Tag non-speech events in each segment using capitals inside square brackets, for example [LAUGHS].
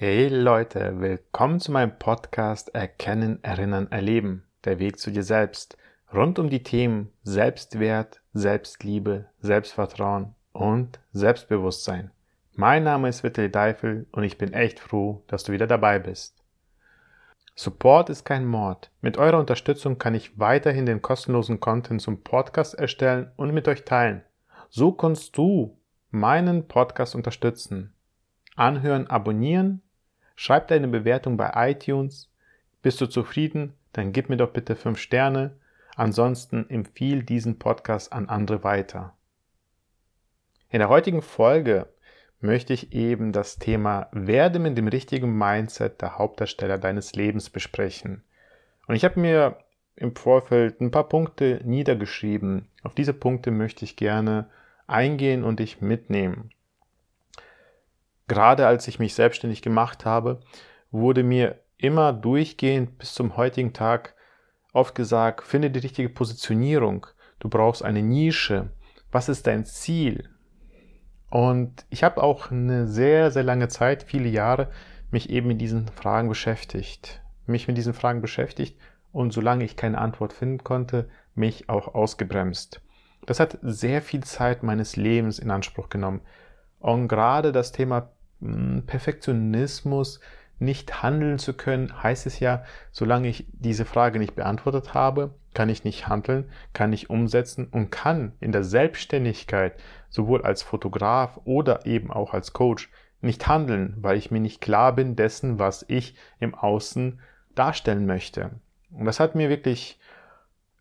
Hey Leute, willkommen zu meinem Podcast Erkennen, Erinnern, Erleben. Der Weg zu dir selbst. Rund um die Themen Selbstwert, Selbstliebe, Selbstvertrauen und Selbstbewusstsein. Mein Name ist Vittel Deifel und ich bin echt froh, dass du wieder dabei bist. Support ist kein Mord. Mit eurer Unterstützung kann ich weiterhin den kostenlosen Content zum Podcast erstellen und mit euch teilen. So kannst du meinen Podcast unterstützen. Anhören, abonnieren Schreib deine Bewertung bei iTunes. Bist du zufrieden? Dann gib mir doch bitte 5 Sterne. Ansonsten empfiehl diesen Podcast an andere weiter. In der heutigen Folge möchte ich eben das Thema Werde mit dem richtigen Mindset der Hauptdarsteller deines Lebens besprechen. Und ich habe mir im Vorfeld ein paar Punkte niedergeschrieben. Auf diese Punkte möchte ich gerne eingehen und dich mitnehmen gerade als ich mich selbstständig gemacht habe, wurde mir immer durchgehend bis zum heutigen Tag oft gesagt, finde die richtige Positionierung, du brauchst eine Nische, was ist dein Ziel? Und ich habe auch eine sehr, sehr lange Zeit, viele Jahre, mich eben mit diesen Fragen beschäftigt. Mich mit diesen Fragen beschäftigt und solange ich keine Antwort finden konnte, mich auch ausgebremst. Das hat sehr viel Zeit meines Lebens in Anspruch genommen. Und gerade das Thema Perfektionismus nicht handeln zu können, heißt es ja, solange ich diese Frage nicht beantwortet habe, kann ich nicht handeln, kann ich umsetzen und kann in der Selbstständigkeit sowohl als Fotograf oder eben auch als Coach nicht handeln, weil ich mir nicht klar bin dessen, was ich im Außen darstellen möchte. Und das hat mir wirklich,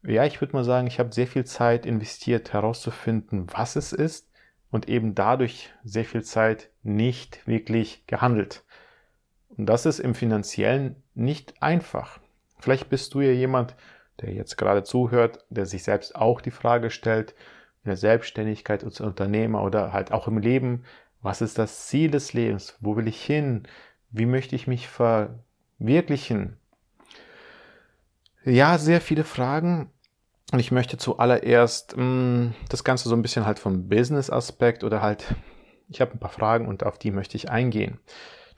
ja, ich würde mal sagen, ich habe sehr viel Zeit investiert herauszufinden, was es ist und eben dadurch sehr viel Zeit nicht wirklich gehandelt. Und das ist im finanziellen nicht einfach. Vielleicht bist du ja jemand, der jetzt gerade zuhört, der sich selbst auch die Frage stellt, in der Selbstständigkeit als Unternehmer oder halt auch im Leben, was ist das Ziel des Lebens? Wo will ich hin? Wie möchte ich mich verwirklichen? Ja, sehr viele Fragen, und ich möchte zuallererst mh, mm, das Ganze so ein bisschen halt vom Business-Aspekt oder halt, ich habe ein paar Fragen und auf die möchte ich eingehen.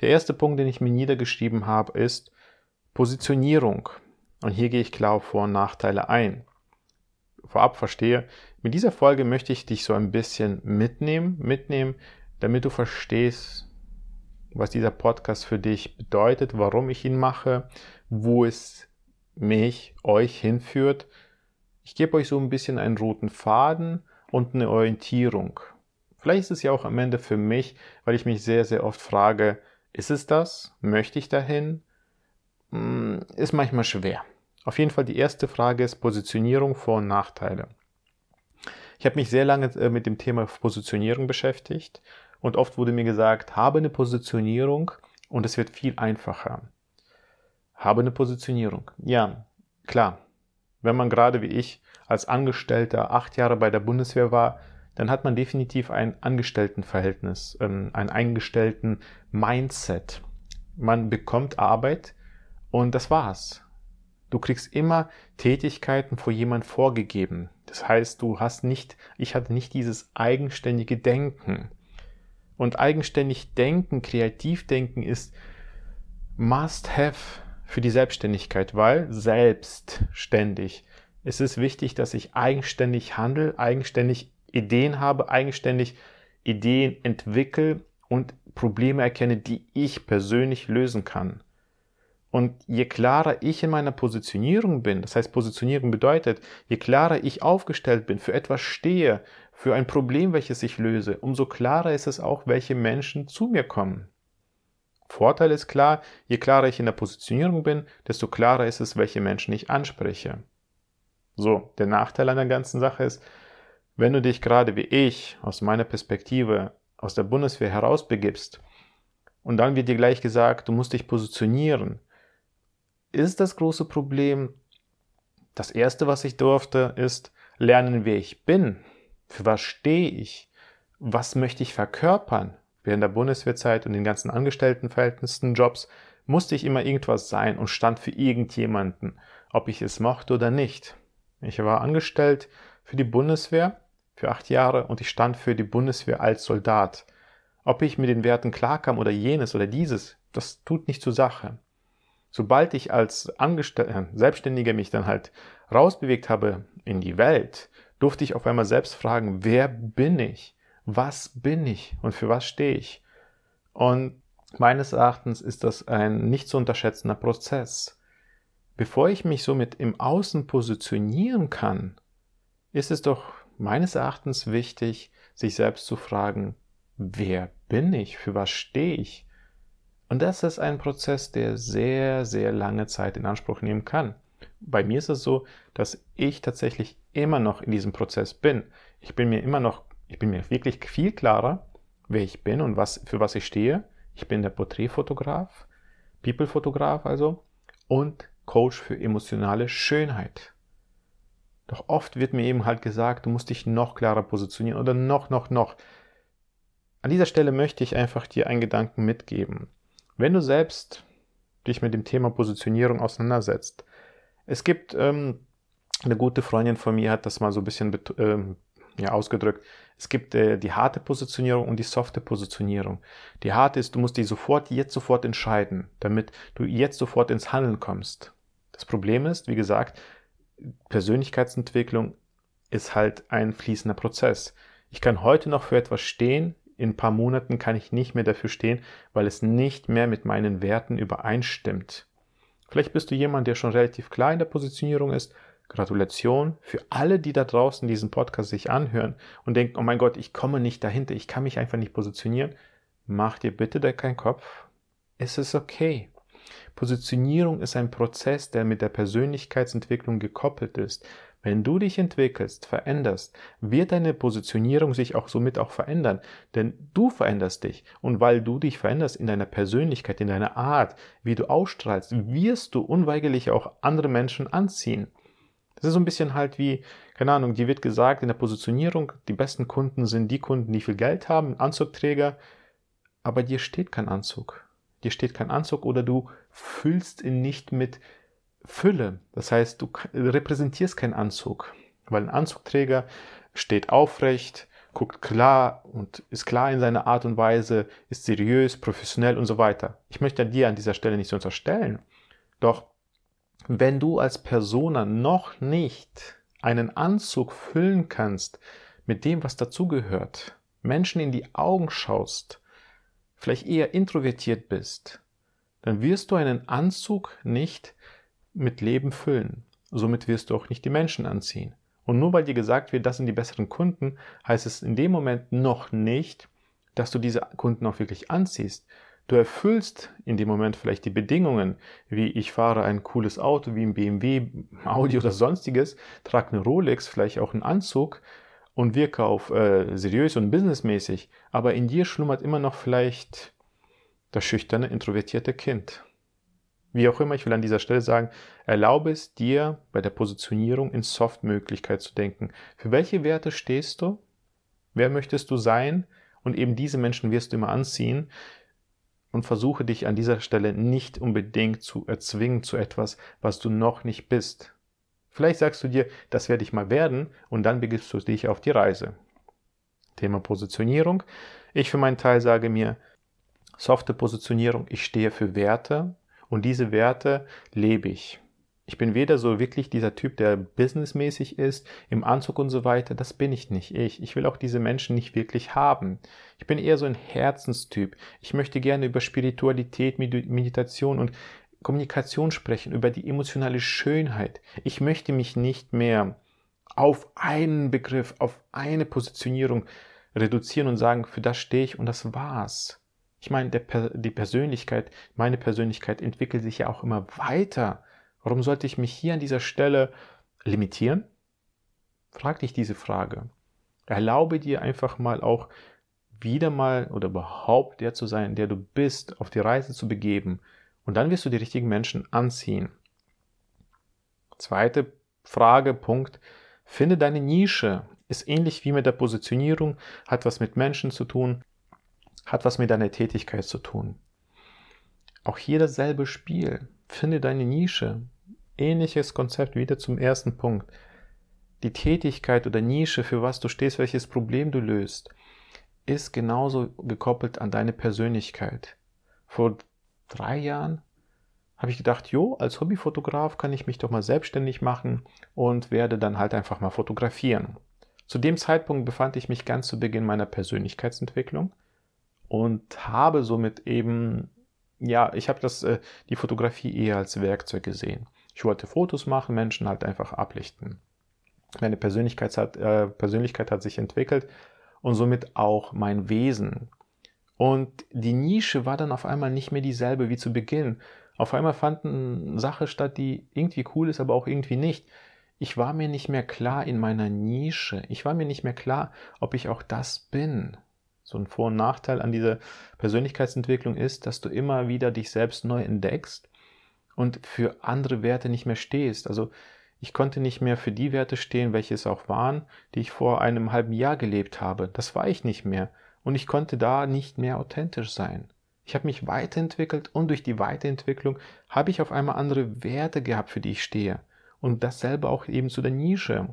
Der erste Punkt, den ich mir niedergeschrieben habe, ist Positionierung. Und hier gehe ich klar Vor- und Nachteile ein. Vorab verstehe, mit dieser Folge möchte ich dich so ein bisschen mitnehmen, mitnehmen, damit du verstehst, was dieser Podcast für dich bedeutet, warum ich ihn mache, wo es mich, euch hinführt ich gebe euch so ein bisschen einen roten Faden und eine Orientierung. Vielleicht ist es ja auch am Ende für mich, weil ich mich sehr, sehr oft frage, ist es das? Möchte ich dahin? Hm, ist manchmal schwer. Auf jeden Fall die erste Frage ist Positionierung, Vor- und Nachteile. Ich habe mich sehr lange äh, mit dem Thema Positionierung beschäftigt und oft wurde mir gesagt, habe eine Positionierung und es wird viel einfacher. Habe eine Positionierung. Ja, klar, wenn man gerade wie ich als Angestellter acht Jahre bei der Bundeswehr war, dann hat man definitiv ein Angestelltenverhältnis, ähm, ein eingestellten Mindset. Man bekommt Arbeit und das war's. Du kriegst immer Tätigkeiten vor jemand vorgegeben. Das heißt, du hast nicht, ich hatte nicht dieses eigenständige Denken. Und eigenständig denken, kreativ denken ist must have für die Selbstständigkeit, weil selbstständig. Es ist wichtig, dass ich eigenständig handle, eigenständig Ideen habe, eigenständig Ideen entwickle und Probleme erkenne, die ich persönlich lösen kann. Und je klarer ich in meiner Positionierung bin, das heißt Positionierung bedeutet, je klarer ich aufgestellt bin, für etwas stehe, für ein Problem, welches ich löse, umso klarer ist es auch, welche Menschen zu mir kommen. Vorteil ist klar, je klarer ich in der Positionierung bin, desto klarer ist es, welche Menschen ich anspreche. So, der Nachteil an der ganzen Sache ist, wenn du dich gerade wie ich aus meiner Perspektive aus der Bundeswehr herausbegibst und dann wird dir gleich gesagt, du musst dich positionieren, ist das große Problem, das erste, was ich durfte, ist lernen, wer ich bin, für was stehe ich, was möchte ich verkörpern, Während der Bundeswehrzeit und den ganzen Angestelltenverhältnissen, Jobs, musste ich immer irgendwas sein und stand für irgendjemanden, ob ich es mochte oder nicht. Ich war angestellt für die Bundeswehr für acht Jahre und ich stand für die Bundeswehr als Soldat. Ob ich mit den Werten klarkam oder jenes oder dieses, das tut nicht zur Sache. Sobald ich als Angestell äh, Selbstständiger mich dann halt rausbewegt habe in die Welt, durfte ich auf einmal selbst fragen, wer bin ich? Was bin ich und für was stehe ich? Und meines Erachtens ist das ein nicht zu unterschätzender Prozess. Bevor ich mich somit im Außen positionieren kann, ist es doch meines Erachtens wichtig, sich selbst zu fragen, wer bin ich, für was stehe ich? Und das ist ein Prozess, der sehr, sehr lange Zeit in Anspruch nehmen kann. Bei mir ist es so, dass ich tatsächlich immer noch in diesem Prozess bin. Ich bin mir immer noch, ich bin mir wirklich viel klarer, wer ich bin und was, für was ich stehe. Ich bin der Porträtfotograf, People-Fotograf also und Coach für emotionale Schönheit. Doch oft wird mir eben halt gesagt, du musst dich noch klarer positionieren oder noch, noch, noch. An dieser Stelle möchte ich einfach dir einen Gedanken mitgeben. Wenn du selbst dich mit dem Thema Positionierung auseinandersetzt, es gibt ähm, eine gute Freundin von mir hat das mal so ein bisschen ähm, ja, ausgedrückt. Es gibt äh, die harte Positionierung und die softe Positionierung. Die harte ist, du musst dich sofort, jetzt sofort entscheiden, damit du jetzt sofort ins Handeln kommst. Das Problem ist, wie gesagt, Persönlichkeitsentwicklung ist halt ein fließender Prozess. Ich kann heute noch für etwas stehen, in ein paar Monaten kann ich nicht mehr dafür stehen, weil es nicht mehr mit meinen Werten übereinstimmt. Vielleicht bist du jemand, der schon relativ klar in der Positionierung ist. Gratulation für alle, die da draußen diesen Podcast sich anhören und denken, oh mein Gott, ich komme nicht dahinter, ich kann mich einfach nicht positionieren. Mach dir bitte da keinen Kopf. Es ist okay. Positionierung ist ein Prozess, der mit der Persönlichkeitsentwicklung gekoppelt ist. Wenn du dich entwickelst, veränderst, wird deine Positionierung sich auch somit auch verändern. Denn du veränderst dich. Und weil du dich veränderst in deiner Persönlichkeit, in deiner Art, wie du ausstrahlst, wirst du unweigerlich auch andere Menschen anziehen. Das ist so ein bisschen halt wie, keine Ahnung, dir wird gesagt in der Positionierung, die besten Kunden sind die Kunden, die viel Geld haben, Anzugträger, aber dir steht kein Anzug. Dir steht kein Anzug oder du füllst ihn nicht mit Fülle. Das heißt, du repräsentierst keinen Anzug, weil ein Anzugträger steht aufrecht, guckt klar und ist klar in seiner Art und Weise, ist seriös, professionell und so weiter. Ich möchte dir an dieser Stelle nicht so unterstellen. Doch wenn du als Persona noch nicht einen Anzug füllen kannst mit dem, was dazugehört, Menschen in die Augen schaust, vielleicht eher introvertiert bist, dann wirst du einen Anzug nicht mit Leben füllen. Somit wirst du auch nicht die Menschen anziehen. Und nur weil dir gesagt wird, das sind die besseren Kunden, heißt es in dem Moment noch nicht, dass du diese Kunden auch wirklich anziehst. Du erfüllst in dem Moment vielleicht die Bedingungen, wie ich fahre ein cooles Auto wie ein BMW, Audi oder sonstiges, trage eine Rolex, vielleicht auch einen Anzug und wirke auf äh, seriös und businessmäßig, aber in dir schlummert immer noch vielleicht das schüchterne, introvertierte Kind. Wie auch immer, ich will an dieser Stelle sagen, erlaube es dir bei der Positionierung in Soft-Möglichkeit zu denken. Für welche Werte stehst du? Wer möchtest du sein? Und eben diese Menschen wirst du immer anziehen. Und versuche dich an dieser Stelle nicht unbedingt zu erzwingen zu etwas, was du noch nicht bist. Vielleicht sagst du dir, das werde ich mal werden, und dann begibst du dich auf die Reise. Thema Positionierung. Ich für meinen Teil sage mir, softe Positionierung, ich stehe für Werte, und diese Werte lebe ich. Ich bin weder so wirklich dieser Typ, der businessmäßig ist, im Anzug und so weiter. Das bin ich nicht. Ich. Ich will auch diese Menschen nicht wirklich haben. Ich bin eher so ein Herzenstyp. Ich möchte gerne über Spiritualität, Meditation und Kommunikation sprechen, über die emotionale Schönheit. Ich möchte mich nicht mehr auf einen Begriff, auf eine Positionierung reduzieren und sagen, für das stehe ich und das war's. Ich meine, der, die Persönlichkeit, meine Persönlichkeit entwickelt sich ja auch immer weiter. Warum sollte ich mich hier an dieser Stelle limitieren? Frag dich diese Frage. Erlaube dir einfach mal auch wieder mal oder überhaupt der zu sein, der du bist, auf die Reise zu begeben. Und dann wirst du die richtigen Menschen anziehen. Zweite Frage, Punkt. Finde deine Nische. Ist ähnlich wie mit der Positionierung, hat was mit Menschen zu tun, hat was mit deiner Tätigkeit zu tun. Auch hier dasselbe Spiel. Finde deine Nische. Ähnliches Konzept wieder zum ersten Punkt. Die Tätigkeit oder Nische, für was du stehst, welches Problem du löst. ist genauso gekoppelt an deine Persönlichkeit. Vor drei Jahren habe ich gedacht, jo, als Hobbyfotograf kann ich mich doch mal selbstständig machen und werde dann halt einfach mal fotografieren. Zu dem Zeitpunkt befand ich mich ganz zu Beginn meiner Persönlichkeitsentwicklung und habe somit eben, ja, ich habe das, äh, die Fotografie eher als Werkzeug gesehen. Ich wollte Fotos machen, Menschen halt einfach ablichten. Meine Persönlichkeit hat, äh, Persönlichkeit hat sich entwickelt und somit auch mein Wesen. Und die Nische war dann auf einmal nicht mehr dieselbe wie zu Beginn. Auf einmal fanden Sachen statt, die irgendwie cool ist, aber auch irgendwie nicht. Ich war mir nicht mehr klar in meiner Nische. Ich war mir nicht mehr klar, ob ich auch das bin. So ein Vor- und Nachteil an dieser Persönlichkeitsentwicklung ist, dass du immer wieder dich selbst neu entdeckst und für andere Werte nicht mehr stehst. Also ich konnte nicht mehr für die Werte stehen, welche es auch waren, die ich vor einem halben Jahr gelebt habe. Das war ich nicht mehr. Und ich konnte da nicht mehr authentisch sein. Ich habe mich weiterentwickelt und durch die Weiterentwicklung habe ich auf einmal andere Werte gehabt, für die ich stehe. Und dasselbe auch eben zu der Nische.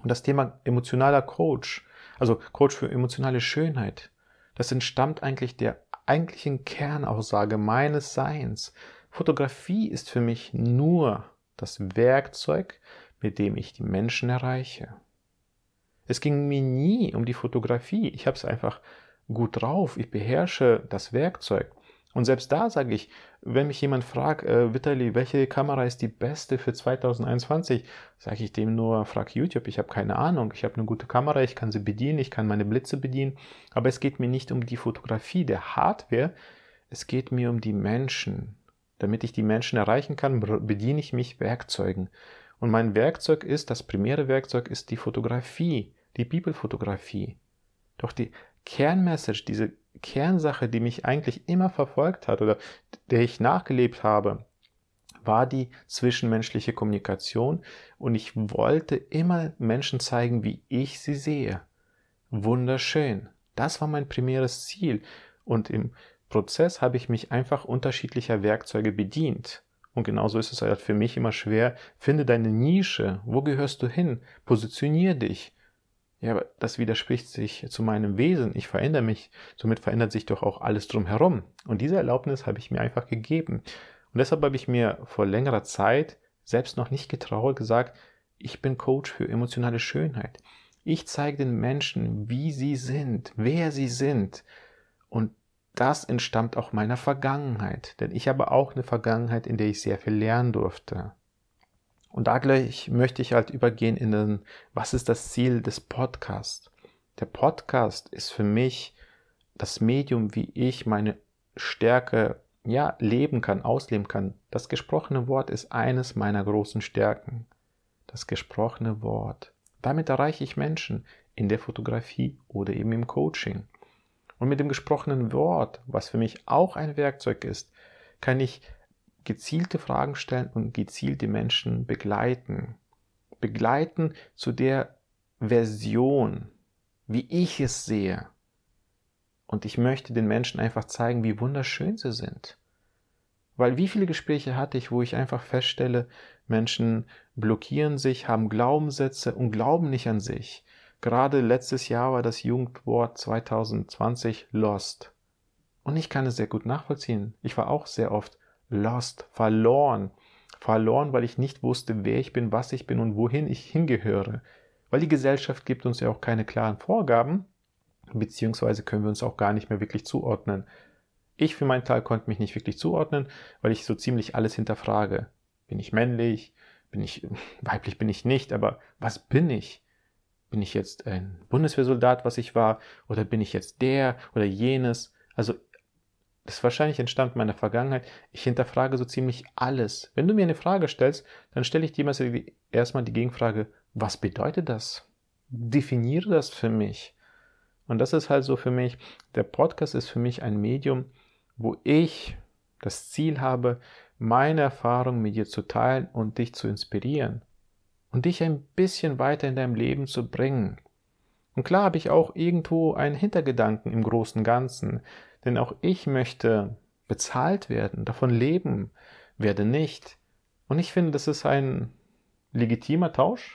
Und das Thema emotionaler Coach, also Coach für emotionale Schönheit, das entstammt eigentlich der eigentlichen Kernaussage meines Seins. Fotografie ist für mich nur das Werkzeug, mit dem ich die Menschen erreiche. Es ging mir nie um die Fotografie. Ich habe es einfach gut drauf. Ich beherrsche das Werkzeug. Und selbst da sage ich, wenn mich jemand fragt, äh, Vitali, welche Kamera ist die beste für 2021, sage ich dem nur, frag YouTube, ich habe keine Ahnung. Ich habe eine gute Kamera, ich kann sie bedienen, ich kann meine Blitze bedienen. Aber es geht mir nicht um die Fotografie der Hardware, es geht mir um die Menschen. Damit ich die Menschen erreichen kann, bediene ich mich Werkzeugen. Und mein Werkzeug ist, das primäre Werkzeug ist die Fotografie, die Bibelfotografie. Doch die Kernmessage, diese Kernsache, die mich eigentlich immer verfolgt hat oder der ich nachgelebt habe, war die zwischenmenschliche Kommunikation und ich wollte immer Menschen zeigen, wie ich sie sehe. Wunderschön. Das war mein primäres Ziel und im Prozess habe ich mich einfach unterschiedlicher Werkzeuge bedient. Und genauso ist es halt für mich immer schwer. Finde deine Nische. Wo gehörst du hin? Positionier dich. Ja, aber das widerspricht sich zu meinem Wesen. Ich verändere mich. Somit verändert sich doch auch alles drumherum. Und diese Erlaubnis habe ich mir einfach gegeben. Und deshalb habe ich mir vor längerer Zeit selbst noch nicht getraut gesagt, ich bin Coach für emotionale Schönheit. Ich zeige den Menschen, wie sie sind, wer sie sind. Und das entstammt auch meiner Vergangenheit, denn ich habe auch eine Vergangenheit, in der ich sehr viel lernen durfte. Und da gleich möchte ich halt übergehen in den, was ist das Ziel des Podcasts? Der Podcast ist für mich das Medium, wie ich meine Stärke ja leben kann, ausleben kann. Das gesprochene Wort ist eines meiner großen Stärken. Das gesprochene Wort. Damit erreiche ich Menschen in der Fotografie oder eben im Coaching. Und mit dem gesprochenen Wort, was für mich auch ein Werkzeug ist, kann ich gezielte Fragen stellen und gezielt die Menschen begleiten. Begleiten zu der Version, wie ich es sehe. Und ich möchte den Menschen einfach zeigen, wie wunderschön sie sind. Weil wie viele Gespräche hatte ich, wo ich einfach feststelle, Menschen blockieren sich, haben Glaubenssätze und glauben nicht an sich. Gerade letztes Jahr war das Jugendwort 2020 Lost. Und ich kann es sehr gut nachvollziehen. Ich war auch sehr oft lost, verloren. Verloren, weil ich nicht wusste, wer ich bin, was ich bin und wohin ich hingehöre. Weil die Gesellschaft gibt uns ja auch keine klaren Vorgaben, beziehungsweise können wir uns auch gar nicht mehr wirklich zuordnen. Ich für meinen Teil konnte mich nicht wirklich zuordnen, weil ich so ziemlich alles hinterfrage. Bin ich männlich? Bin ich [LAUGHS] weiblich? Bin ich nicht? Aber was bin ich? Bin ich jetzt ein Bundeswehrsoldat, was ich war? Oder bin ich jetzt der oder jenes? Also, das wahrscheinlich entstammt meiner Vergangenheit. Ich hinterfrage so ziemlich alles. Wenn du mir eine Frage stellst, dann stelle ich dir erstmal die Gegenfrage, was bedeutet das? Definiere das für mich. Und das ist halt so für mich, der Podcast ist für mich ein Medium, wo ich das Ziel habe, meine Erfahrung mit dir zu teilen und dich zu inspirieren und dich ein bisschen weiter in deinem Leben zu bringen. Und klar habe ich auch irgendwo einen Hintergedanken im großen Ganzen, denn auch ich möchte bezahlt werden, davon leben, werde nicht. Und ich finde, das ist ein legitimer Tausch.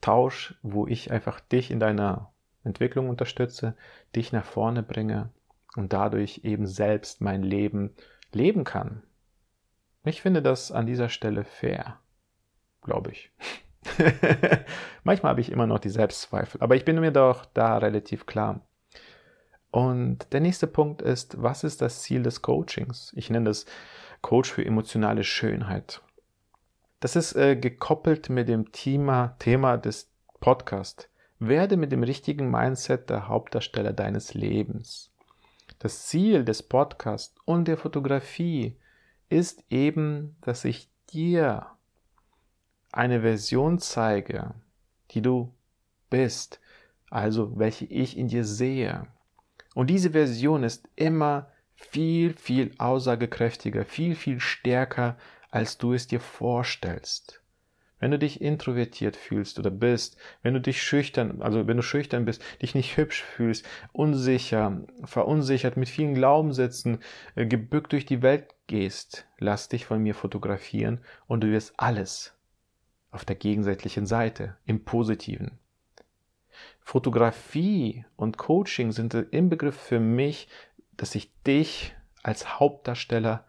Tausch, wo ich einfach dich in deiner Entwicklung unterstütze, dich nach vorne bringe und dadurch eben selbst mein Leben leben kann. Ich finde das an dieser Stelle fair, glaube ich. [LAUGHS] Manchmal habe ich immer noch die Selbstzweifel, aber ich bin mir doch da relativ klar. Und der nächste Punkt ist, was ist das Ziel des Coachings? Ich nenne das Coach für emotionale Schönheit. Das ist äh, gekoppelt mit dem Thema, Thema des Podcasts. Werde mit dem richtigen Mindset der Hauptdarsteller deines Lebens. Das Ziel des Podcasts und der Fotografie ist eben, dass ich dir eine Version zeige, die du bist, also welche ich in dir sehe. Und diese Version ist immer viel, viel aussagekräftiger, viel, viel stärker, als du es dir vorstellst. Wenn du dich introvertiert fühlst oder bist, wenn du dich schüchtern, also wenn du schüchtern bist, dich nicht hübsch fühlst, unsicher, verunsichert, mit vielen Glaubenssätzen, äh, gebückt durch die Welt gehst, lass dich von mir fotografieren und du wirst alles auf der gegensätzlichen Seite, im Positiven. Fotografie und Coaching sind im Begriff für mich, dass ich dich als Hauptdarsteller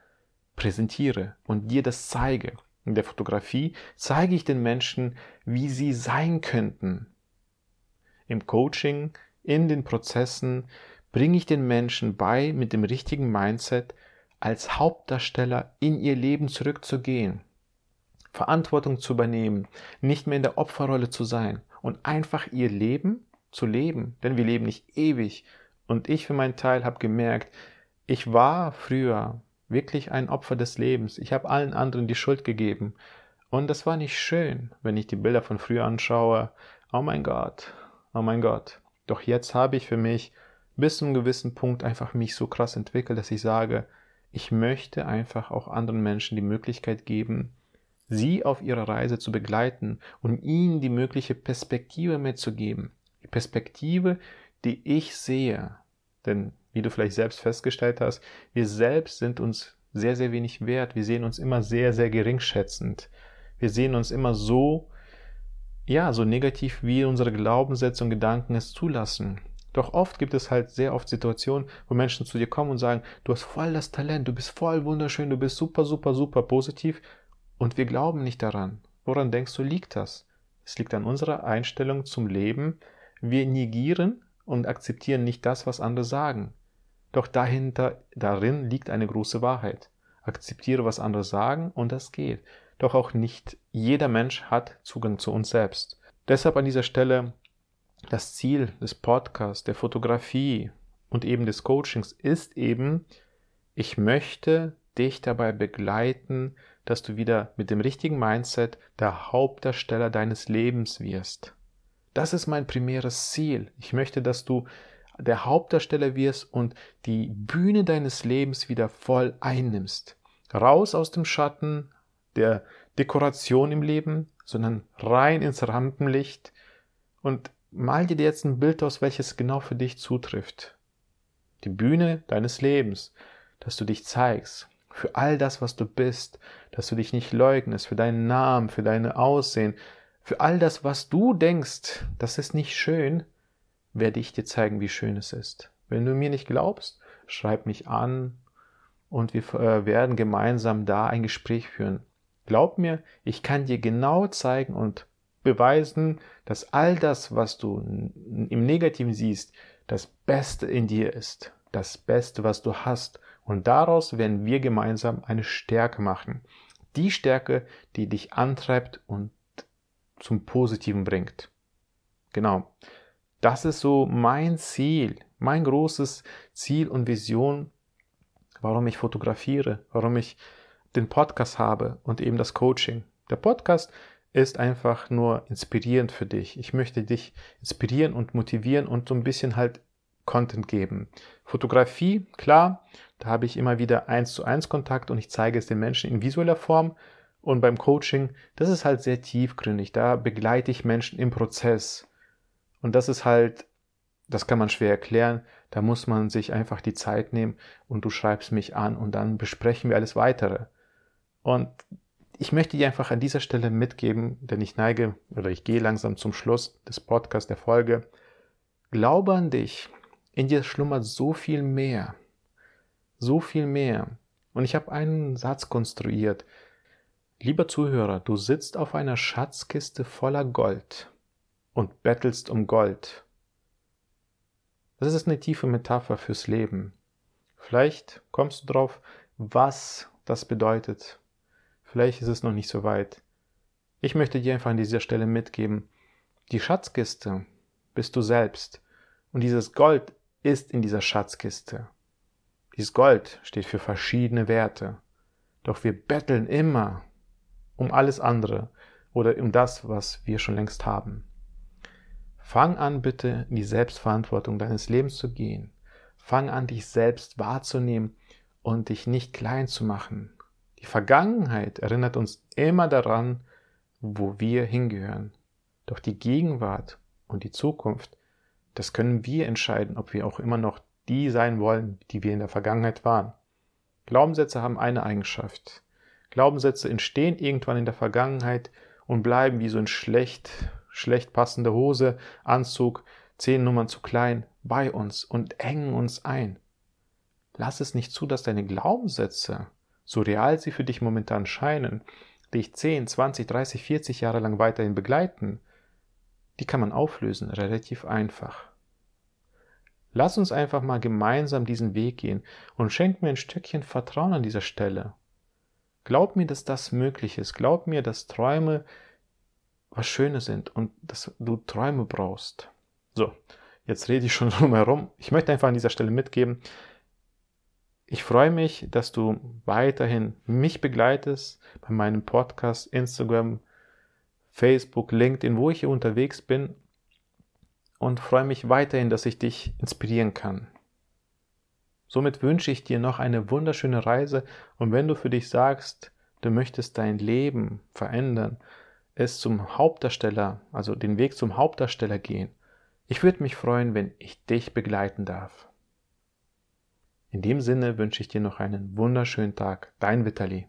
präsentiere und dir das zeige. In der Fotografie zeige ich den Menschen, wie sie sein könnten. Im Coaching, in den Prozessen bringe ich den Menschen bei, mit dem richtigen Mindset als Hauptdarsteller in ihr Leben zurückzugehen, Verantwortung zu übernehmen, nicht mehr in der Opferrolle zu sein und einfach ihr Leben zu leben, denn wir leben nicht ewig. Und ich für meinen Teil habe gemerkt, ich war früher wirklich ein Opfer des Lebens. Ich habe allen anderen die Schuld gegeben. Und das war nicht schön, wenn ich die Bilder von früher anschaue. Oh mein Gott, oh mein Gott. Doch jetzt habe ich für mich bis zu einem gewissen Punkt einfach mich so krass entwickelt, dass ich sage, ich möchte einfach auch anderen Menschen die Möglichkeit geben, sie auf ihrer Reise zu begleiten und ihnen die mögliche Perspektive mitzugeben. Perspektive, die ich sehe. Denn, wie du vielleicht selbst festgestellt hast, wir selbst sind uns sehr, sehr wenig wert. Wir sehen uns immer sehr, sehr geringschätzend. Wir sehen uns immer so, ja, so negativ, wie unsere Glaubenssätze und Gedanken es zulassen. Doch oft gibt es halt sehr oft Situationen, wo Menschen zu dir kommen und sagen, du hast voll das Talent, du bist voll wunderschön, du bist super, super, super positiv und wir glauben nicht daran. Woran denkst du, liegt das? Es liegt an unserer Einstellung zum Leben, wir negieren und akzeptieren nicht das, was andere sagen. Doch dahinter, darin liegt eine große Wahrheit. Akzeptiere, was andere sagen und das geht. Doch auch nicht jeder Mensch hat Zugang zu uns selbst. Deshalb an dieser Stelle das Ziel des Podcasts, der Fotografie und eben des Coachings ist eben, ich möchte dich dabei begleiten, dass du wieder mit dem richtigen Mindset der Hauptdarsteller deines Lebens wirst. Das ist mein primäres Ziel. Ich möchte, dass du der Hauptdarsteller wirst und die Bühne deines Lebens wieder voll einnimmst. Raus aus dem Schatten der Dekoration im Leben, sondern rein ins Rampenlicht und mal dir jetzt ein Bild aus, welches genau für dich zutrifft. Die Bühne deines Lebens, dass du dich zeigst, für all das, was du bist, dass du dich nicht leugnest, für deinen Namen, für deine Aussehen, für all das, was du denkst, das ist nicht schön, werde ich dir zeigen, wie schön es ist. Wenn du mir nicht glaubst, schreib mich an und wir äh, werden gemeinsam da ein Gespräch führen. Glaub mir, ich kann dir genau zeigen und beweisen, dass all das, was du im Negativen siehst, das Beste in dir ist, das Beste, was du hast. Und daraus werden wir gemeinsam eine Stärke machen. Die Stärke, die dich antreibt und zum Positiven bringt. Genau. Das ist so mein Ziel, mein großes Ziel und Vision, warum ich fotografiere, warum ich den Podcast habe und eben das Coaching. Der Podcast ist einfach nur inspirierend für dich. Ich möchte dich inspirieren und motivieren und so ein bisschen halt Content geben. Fotografie, klar, da habe ich immer wieder eins zu eins Kontakt und ich zeige es den Menschen in visueller Form. Und beim Coaching, das ist halt sehr tiefgründig. Da begleite ich Menschen im Prozess. Und das ist halt, das kann man schwer erklären. Da muss man sich einfach die Zeit nehmen und du schreibst mich an und dann besprechen wir alles weitere. Und ich möchte dir einfach an dieser Stelle mitgeben, denn ich neige oder ich gehe langsam zum Schluss des Podcasts der Folge. Glaube an dich. In dir schlummert so viel mehr. So viel mehr. Und ich habe einen Satz konstruiert. Lieber Zuhörer, du sitzt auf einer Schatzkiste voller Gold und bettelst um Gold. Das ist eine tiefe Metapher fürs Leben. Vielleicht kommst du drauf, was das bedeutet. Vielleicht ist es noch nicht so weit. Ich möchte dir einfach an dieser Stelle mitgeben, die Schatzkiste bist du selbst und dieses Gold ist in dieser Schatzkiste. Dieses Gold steht für verschiedene Werte. Doch wir betteln immer um alles andere oder um das, was wir schon längst haben. Fang an, bitte in die Selbstverantwortung deines Lebens zu gehen. Fang an, dich selbst wahrzunehmen und dich nicht klein zu machen. Die Vergangenheit erinnert uns immer daran, wo wir hingehören. Doch die Gegenwart und die Zukunft, das können wir entscheiden, ob wir auch immer noch die sein wollen, die wir in der Vergangenheit waren. Glaubenssätze haben eine Eigenschaft. Glaubenssätze entstehen irgendwann in der Vergangenheit und bleiben wie so ein schlecht schlecht passende Hose, Anzug, zehn Nummern zu klein, bei uns und engen uns ein. Lass es nicht zu, dass deine Glaubenssätze, so real sie für dich momentan scheinen, dich 10, 20, 30, 40 Jahre lang weiterhin begleiten, die kann man auflösen, relativ einfach. Lass uns einfach mal gemeinsam diesen Weg gehen und schenk mir ein Stückchen Vertrauen an dieser Stelle. Glaub mir, dass das möglich ist. Glaub mir, dass Träume was Schönes sind und dass du Träume brauchst. So, jetzt rede ich schon [LAUGHS] drumherum. Ich möchte einfach an dieser Stelle mitgeben, ich freue mich, dass du weiterhin mich begleitest bei meinem Podcast, Instagram, Facebook, LinkedIn, wo ich hier unterwegs bin und freue mich weiterhin, dass ich dich inspirieren kann. Somit wünsche ich dir noch eine wunderschöne Reise und wenn du für dich sagst, du möchtest dein Leben verändern, es zum Hauptdarsteller, also den Weg zum Hauptdarsteller gehen. Ich würde mich freuen, wenn ich dich begleiten darf. In dem Sinne wünsche ich dir noch einen wunderschönen Tag. Dein Vitali.